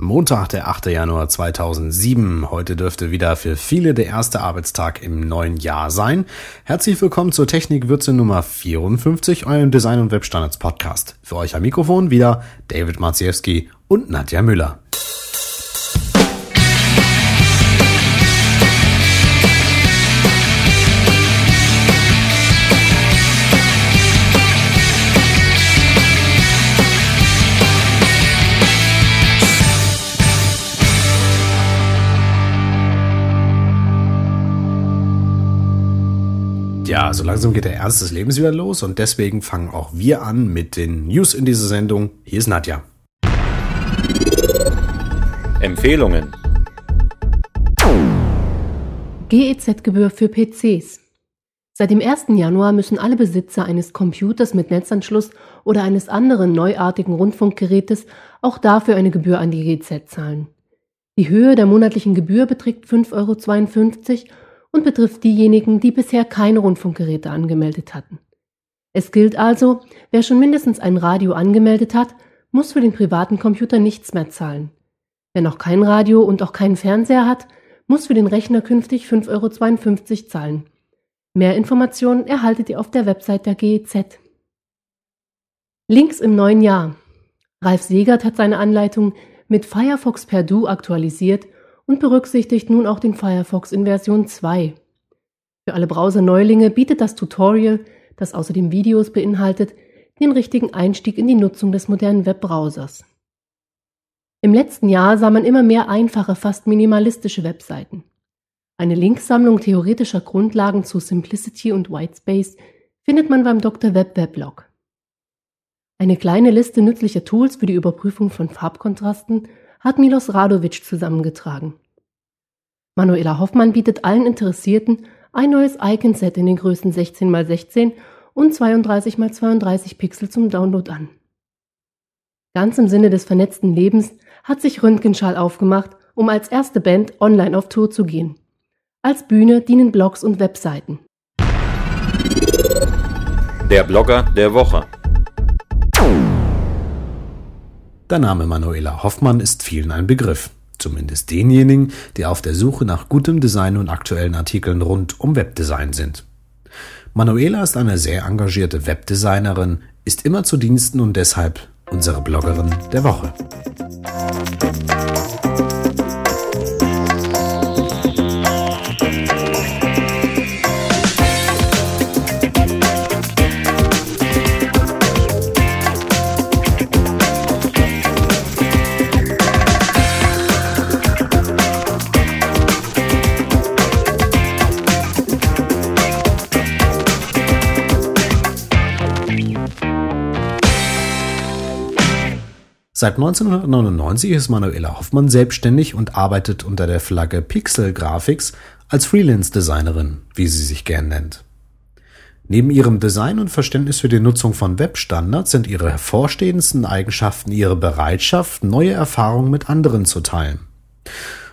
Montag, der 8. Januar 2007. Heute dürfte wieder für viele der erste Arbeitstag im neuen Jahr sein. Herzlich willkommen zur Technikwürze Nummer 54, eurem Design- und Webstandards Podcast. Für euch am Mikrofon wieder David Marziewski und Nadja Müller. Ja, so langsam geht der Ernst des Lebens wieder los und deswegen fangen auch wir an mit den News in dieser Sendung. Hier ist Nadja. Empfehlungen. GEZ-Gebühr für PCs. Seit dem 1. Januar müssen alle Besitzer eines Computers mit Netzanschluss oder eines anderen neuartigen Rundfunkgerätes auch dafür eine Gebühr an die GEZ zahlen. Die Höhe der monatlichen Gebühr beträgt 5,52 Euro und betrifft diejenigen, die bisher keine Rundfunkgeräte angemeldet hatten. Es gilt also, wer schon mindestens ein Radio angemeldet hat, muss für den privaten Computer nichts mehr zahlen. Wer noch kein Radio und auch keinen Fernseher hat, muss für den Rechner künftig 5,52 Euro zahlen. Mehr Informationen erhaltet ihr auf der Website der GEZ. Links im neuen Jahr. Ralf Segert hat seine Anleitung mit Firefox per Du aktualisiert und berücksichtigt nun auch den Firefox in Version 2. Für alle Browser-Neulinge bietet das Tutorial, das außerdem Videos beinhaltet, den richtigen Einstieg in die Nutzung des modernen Webbrowsers. Im letzten Jahr sah man immer mehr einfache, fast minimalistische Webseiten. Eine Linksammlung theoretischer Grundlagen zu Simplicity und Whitespace findet man beim Dr. Web Weblog. Eine kleine Liste nützlicher Tools für die Überprüfung von Farbkontrasten hat Milos Radovic zusammengetragen. Manuela Hoffmann bietet allen Interessierten ein neues Icon-Set in den Größen 16x16 und 32x32 Pixel zum Download an. Ganz im Sinne des vernetzten Lebens hat sich Röntgenschall aufgemacht, um als erste Band online auf Tour zu gehen. Als Bühne dienen Blogs und Webseiten. Der Blogger der Woche. Der Name Manuela Hoffmann ist vielen ein Begriff. Zumindest denjenigen, die auf der Suche nach gutem Design und aktuellen Artikeln rund um Webdesign sind. Manuela ist eine sehr engagierte Webdesignerin, ist immer zu Diensten und deshalb unsere Bloggerin der Woche. Seit 1999 ist Manuela Hoffmann selbstständig und arbeitet unter der Flagge Pixel Graphics als Freelance-Designerin, wie sie sich gern nennt. Neben ihrem Design und Verständnis für die Nutzung von Webstandards sind ihre hervorstehendsten Eigenschaften ihre Bereitschaft, neue Erfahrungen mit anderen zu teilen.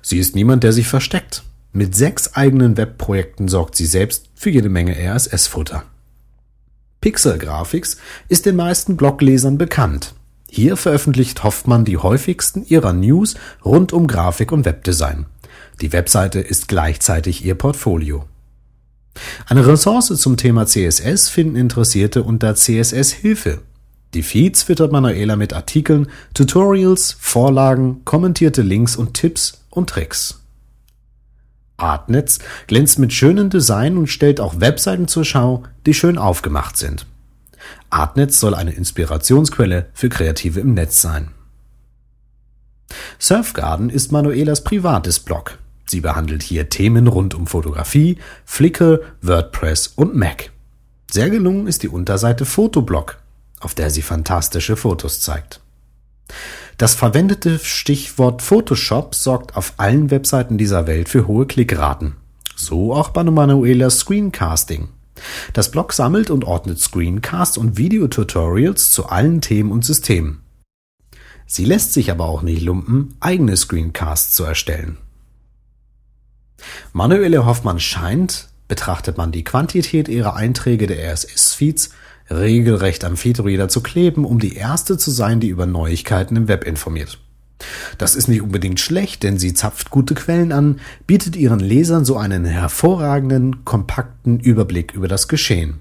Sie ist niemand, der sich versteckt. Mit sechs eigenen Webprojekten sorgt sie selbst für jede Menge RSS-Futter. Pixel Graphics ist den meisten Bloglesern bekannt. Hier veröffentlicht Hoffmann die häufigsten ihrer News rund um Grafik und Webdesign. Die Webseite ist gleichzeitig ihr Portfolio. Eine Ressource zum Thema CSS finden Interessierte unter CSS Hilfe. Die Feeds füttert Manuela mit Artikeln, Tutorials, Vorlagen, kommentierte Links und Tipps und Tricks. Artnetz glänzt mit schönem Design und stellt auch Webseiten zur Schau, die schön aufgemacht sind. Artnetz soll eine Inspirationsquelle für Kreative im Netz sein. Surfgarden ist Manuelas privates Blog. Sie behandelt hier Themen rund um Fotografie, Flickr, WordPress und Mac. Sehr gelungen ist die Unterseite Fotoblog, auf der sie fantastische Fotos zeigt. Das verwendete Stichwort Photoshop sorgt auf allen Webseiten dieser Welt für hohe Klickraten. So auch bei Manuelas Screencasting. Das Blog sammelt und ordnet Screencasts und Videotutorials zu allen Themen und Systemen. Sie lässt sich aber auch nicht lumpen, eigene Screencasts zu erstellen. Manuele Hoffmann scheint, betrachtet man die Quantität ihrer Einträge der RSS-Feeds, regelrecht am Feedreader zu kleben, um die erste zu sein, die über Neuigkeiten im Web informiert. Das ist nicht unbedingt schlecht, denn sie zapft gute Quellen an, bietet ihren Lesern so einen hervorragenden, kompakten Überblick über das Geschehen.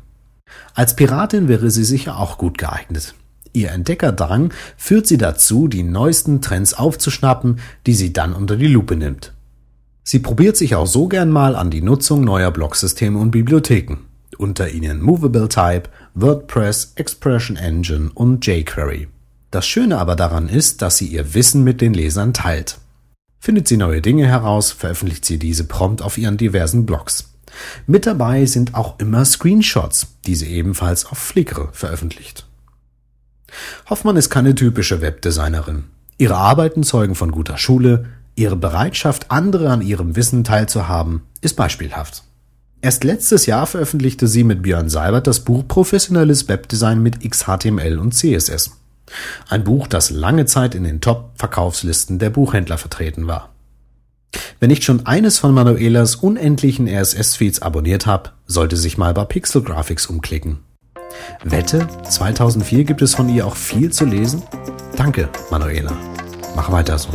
Als Piratin wäre sie sicher auch gut geeignet. Ihr Entdeckerdrang führt sie dazu, die neuesten Trends aufzuschnappen, die sie dann unter die Lupe nimmt. Sie probiert sich auch so gern mal an die Nutzung neuer Blocksysteme und Bibliotheken. Unter ihnen Movable Type, WordPress, Expression Engine und jQuery. Das Schöne aber daran ist, dass sie ihr Wissen mit den Lesern teilt. Findet sie neue Dinge heraus, veröffentlicht sie diese prompt auf ihren diversen Blogs. Mit dabei sind auch immer Screenshots, die sie ebenfalls auf Flickr veröffentlicht. Hoffmann ist keine typische Webdesignerin. Ihre Arbeiten zeugen von guter Schule, ihre Bereitschaft, andere an ihrem Wissen teilzuhaben, ist beispielhaft. Erst letztes Jahr veröffentlichte sie mit Björn Seibert das Buch Professionelles Webdesign mit XHTML und CSS. Ein Buch, das lange Zeit in den Top-Verkaufslisten der Buchhändler vertreten war. Wer nicht schon eines von Manuelas unendlichen RSS-Feeds abonniert hat, sollte sich mal bei Pixel Graphics umklicken. Wette, 2004 gibt es von ihr auch viel zu lesen? Danke, Manuela. Mach weiter so.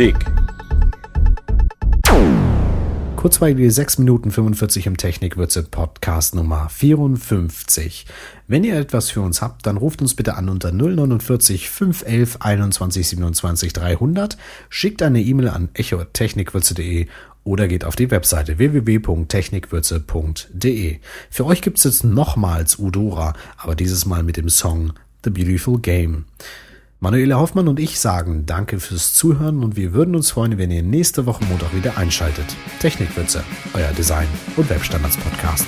Musik. Kurzweilige 6 Minuten 45 im Technikwürze Podcast Nummer 54. Wenn ihr etwas für uns habt, dann ruft uns bitte an unter 049 511 21 27 300, schickt eine E-Mail an echo.technikwürze.de oder geht auf die Webseite www.technikwürze.de. Für euch gibt es jetzt nochmals Udora, aber dieses Mal mit dem Song The Beautiful Game. Manuela Hoffmann und ich sagen Danke fürs Zuhören und wir würden uns freuen, wenn ihr nächste Woche Montag wieder einschaltet. Technikwürze, euer Design- und Webstandards-Podcast.